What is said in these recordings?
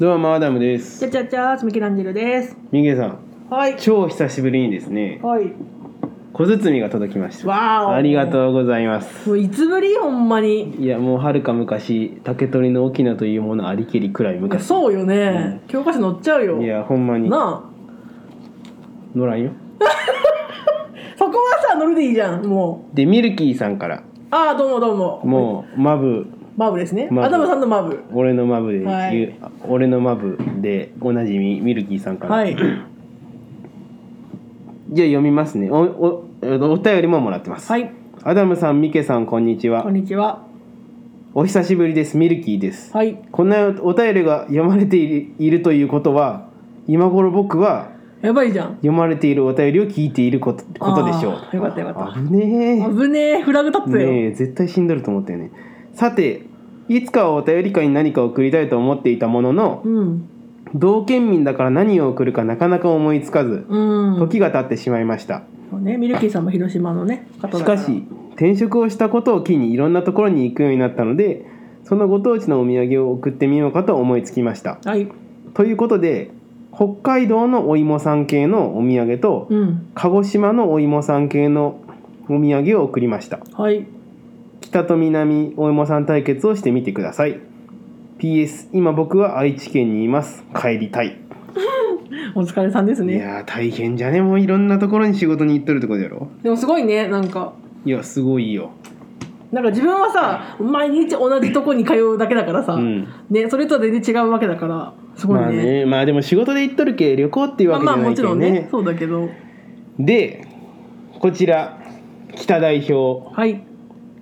どうもアダムです。ちゃちゃちゃーミケランジェルです。みげさん。はい。超久しぶりにですね。はい。小包が届きました。わーお。ありがとうございます。もういつぶりほんまに。いやもうはるか昔竹取の沖縄というものありけりくらいいや昔そうよね、教科書載っちゃうよ。いやほんまに。な乗らんよ。あ そこはさ乗るでいいじゃんもでミルキーさんから。うああどうもどうも。もうマブマブですね。マブ。アダムさんのマブ。俺のマブではい。俺のマブでおなじみミルキーさんから、はい。じゃあ読みますね。おおお便りももらってます、はい。アダムさんミケさんこんにちは。こんにちは。お久しぶりです。ミルキーです。はい。こんなお便りが読まれているいるということは今頃僕はやばいじゃん。読まれているお便りを聞いていることことでしょあーよかったよかった。う危ね危ねえ。フラグ立つよ、えねえ絶対死んどると思ったよねさていつかはお便り会に何か送りたいと思っていたもののうん。同県民だから何を送るかなかなか思いつかずうん。時が経ってしまいました。そうねミルキーさんも広島のねしかし転職をしたことを機にいろんなところに行くようになったのでそのご当地のお土産を送ってみようかと思いつきました。はい。ということで北海道のお芋さん系のお土産とうん。鹿児島のお芋さん系のお土産を送りました。はい北と南お芋さん対決をしてみてください。PS 今僕は愛知県にいます。帰りたい、お疲れさんですいねやー大変じゃねもういろんなところに仕事に行っとるってことやろ。でもすごいねなんか。いやすごいよ。なんか自分はさ毎日同じとこに通うだけだからさ、うん。ね、それとは全然違うわけだから。すごいね,、まあねまあでも仕事で行っとるけ旅行っていうまあわけじゃないけどまあもちろんねね,、そうだけど。でこちら北代表。はい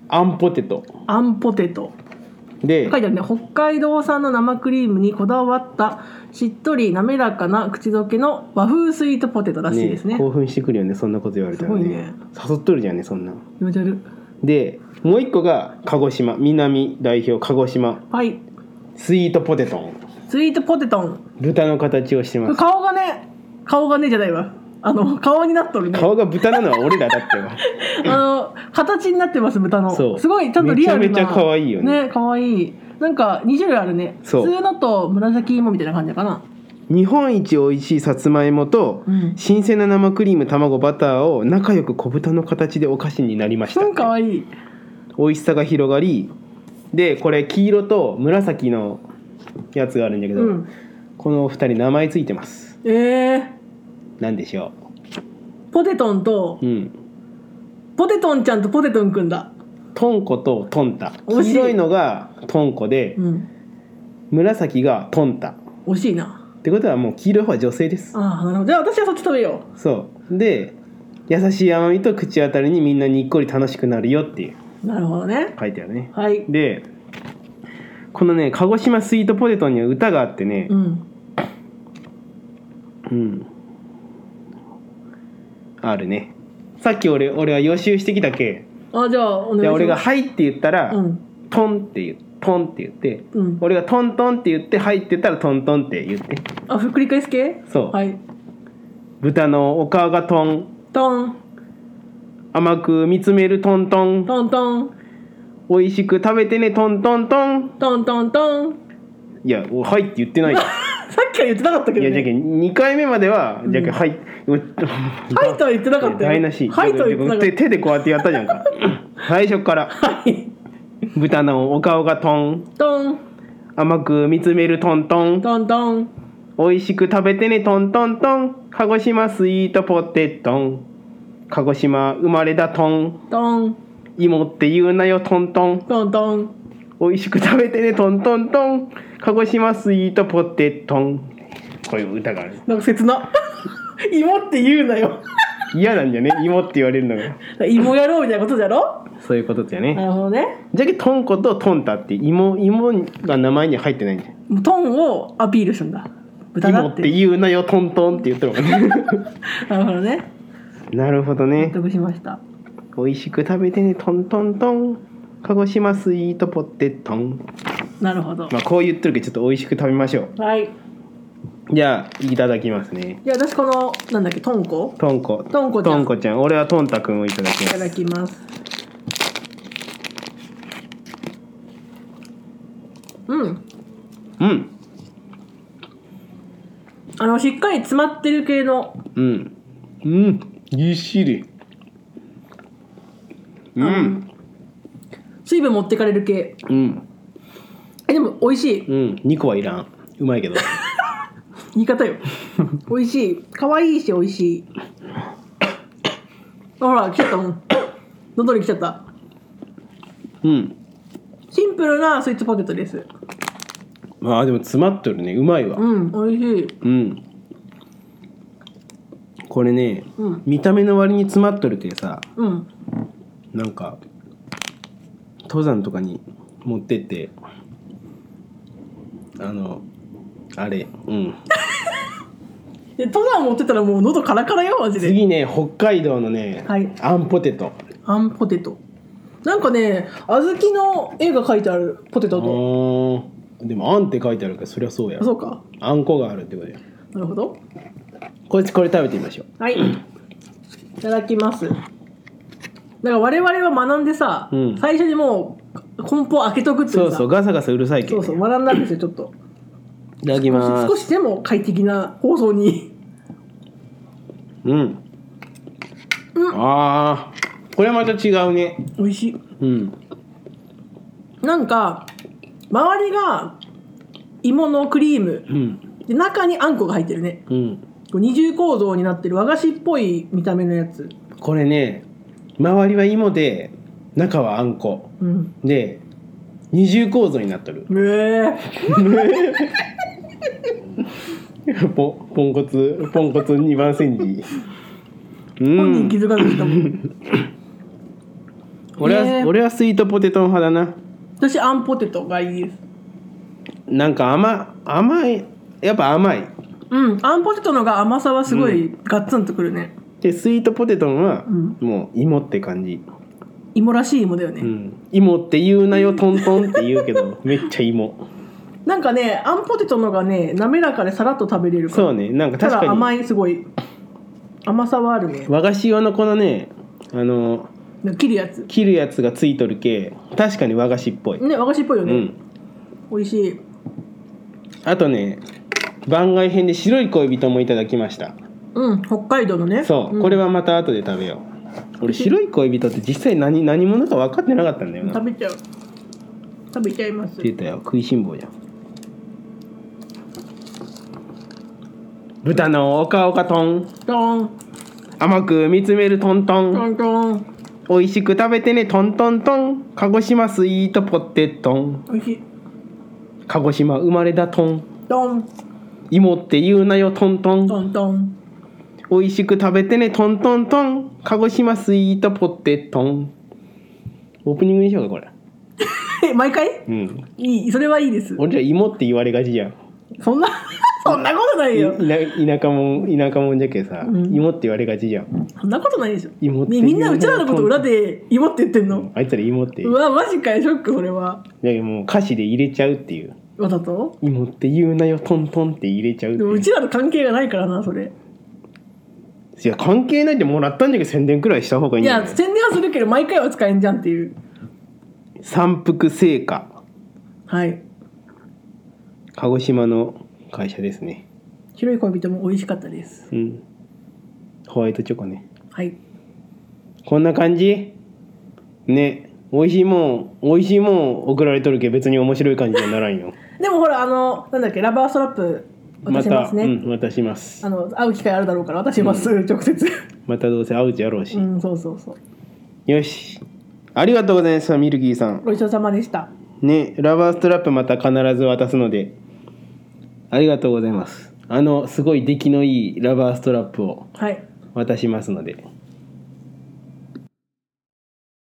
あんポテト。あんポテト。で書いてあるね。北海道産の生クリームにこだわったしっとり滑らかな口どけの和風スイートポテトらしいですね。興奮してくるよね。そんなこと言われたらね。ね。誘っとるじゃんねそんな。気持ち悪い。でもう一個が鹿児島。南代表鹿児島。はい。スイートポテトン。スイートポテトン。豚の形をしてます。顔がね顔がねじゃないわあの顔になっとるね。顔が豚なのは俺らだってよ あの形になってます豚の。そう。すごいちゃんとリアルなめちゃめちゃ可愛いよね。ね可愛い。なんか2種類あるね。そう。普通のと紫芋みたいな感じかな。日本一美味しいさつまいもとうん。新鮮な生クリーム卵バターを仲良く小豚の形でお菓子になりましたうん可愛い。美味しさが広がりでこれ黄色と紫のやつがあるんだけど、うん。このお二人名前ついてます。えー、何でしょポテトンとううん。ポテトンちゃんとポテトンくんだ。トンコとトンタ。黄色いのがトンコでうん。紫がトンタ。惜しいな。ってことはもう黄色い方は女性です。ああなるほど。じゃあ私はそっち食べよそう。で優しい甘みと口当たりにみんなにっこり楽しくなるよっていうう。なるほどね。書いてあるね。はい。でこのね鹿児島スイートポテトには歌があってね。うん。うんあるね。さっき俺俺は予習してきたけ。あじゃあお願いします。で俺が「はい」って言ったら「うん。トン」って言う。トンって言って。うん。俺がトントンって言って、はいって言ったらトントンって言って。あ繰り返す系？そう。はい。豚のお顔がトン、トン。甘く見つめるトントン、トントン。美味しく食べてねトントントン。トントントン。いや、おはいって言ってないよ。さっきは言ってなかったけいや、どねじゃけん2回目までは、じゃけんはい。うはいとは言ってなかったよ台無し。はいとは言ってなかった手手でこうやってやったじゃんか。最初から。はい豚のお顔がトン、トン甘く見つめるトントン。トントン美味しく食べてねトントントン。鹿児島スイートポテトン。鹿児島生まれだトン。トン芋って言うなよトントントントン美味しく食べてねトントントン。鹿児島スイートポテトン。こういう歌がある。なんか切な。芋って言うなよ。嫌なんじゃね？芋って言われるのが。芋やろうみたいなことじゃろ？そういうことだよね。なるほどね。じゃけトンコとトンタって芋芋が名前に入ってないんじゃん。もうトンをアピールするんだ。豚だっ芋ってて言うなよトントンって言ってるもんね。なるほどね。なるほど納ね得しました。美味しく食べてねトントントン鹿児島スイートポテトン。なるほど。まあこう言ってるけどちょっと美味しく食べましょはい。うじゃあいただきますね。じゃあ私このなんだっけトンコ？トンコ。トンコちゃん。トンコちゃん。俺はトンタくんをいただきます。いただきます。うん。うん。あのしっかり詰まってる系の。うん。うん。ぎっしり。うん水分持ってかれる系。うん。えでも美味しい。うん。2個はいらん。うまいけど。言い方よ。美味しい。可愛いし美味しい。あほら来ちゃったもん。喉に来ちゃった。うん。シンプルなスイーツポテトです。あーでも詰まっとるね。うまいわ。うん。美味しい。うん。これね、うん。見た目の割に詰まっとるってさうん。なんか登山とかに持ってってあのあれうん。で登山持ってたらもう喉カラカラよマジで。次ね北海道のね、はい。あんポテト。あんポテト。なんかね小豆の絵が描いてあるポテトと。あー。でもあんって書いてあるからそりゃそうや。あそうか。あんこがあるってことや。なるほど。これこれ食べてみましょう。はい。いただきますだから我々は学んでさ、うん。最初にもう梱包開けとくっていそうそうガサガサうるさいけど、ね、そうそう学んだんですよちょっと。いただきます。少しでも快適な放送に。うん、うん。あー。これまた違うね。美味しい。うん。なんか周りが芋のクリーム。うん。で中にあんこが入ってるね。うん。二重構造になってる和菓子っぽい見た目のやつ。これね周りは芋で中はあんこ。うん。で二重構造になっとる。え。ポポンコツポンコツ2番煎じ。うー、本人気んづかずしたもん。俺は、ねえ。俺はスイートポテト派だな。私あんポテトがいい。ですなんか甘甘いやっぱ甘い。うん。あんポテトのが甘さはすごいガッツンとくるね、でスイートポテトはうん。もう芋って感じ、芋らしい芋だよね、うん、芋って言うなよトントンって言うけど めっちゃ芋。なんかねあんポテトのがね滑らかでさらっと食べれるから。そうね。なんかた確かだ甘にいすごい甘さはあるね。和菓子用のこのねあの切るやつ。切るやつがついとるけ確かに和菓子っぽい、ね和菓子っぽいよね、うん。美味しい。あとね番外編で白い恋人もいただきましたうん北海道のね。そう、ん。これはまた後で食べよう。俺白い恋人って実際何何者か分かってなかったんだよな。食べちゃう。食べちゃいます。出たよ。食いしん坊じゃん。豚のおかおかトン。トン。甘く見つめるトントン。トントン。美味しく食べてねトントントン。鹿児島スイートポテトン。しい。鹿児島生まれだトン。トン。芋って言うなよトントン。トントン美味しく食べてねトントントン。鹿児島スイートポテトン。オープニングにしようかこれ。え 毎回？うん。いいそれはいいです。俺ら芋って言われがちじゃん。そんな そんなことないよ。い田田舎もん田舎もんじゃけさ、うん。芋って言われがちじゃん。そんなことないでしょ。芋ってねみんなうちらのこと裏で芋って言ってんの？あいつら芋って。うわマジかよショックそれは。だけどもう歌詞で入れちゃうっていうわざと芋って言うなよトントンって入れちゃうってでもうちらの関係がないからなそれいや関係ないってもらったんじゃけど宣伝くらいした方がいいいんじゃない？や宣伝はするけど毎回は使えんじゃんっていう。三福製菓。はい。鹿児島の会社ですね。白い恋人も美味しかったです。うん。ホワイトチョコね。はい。こんな感じ？ね。美味しいもん美味しいもん送られとるけど別に面白い感じにはならんよ。でもほらあのなんだっけラバーストラップますね、うん渡します。あの会う機会あるだろうから渡します、直接。またどうせ会うちやろうし、うんそうそうそう。よし。ありがとうございましたミルキーさん。ごちそうさまでした。ねラバーストラップまた必ず渡すので。ありがとうございます。あのすごい出来のいいラバーストラップをはい。渡しますので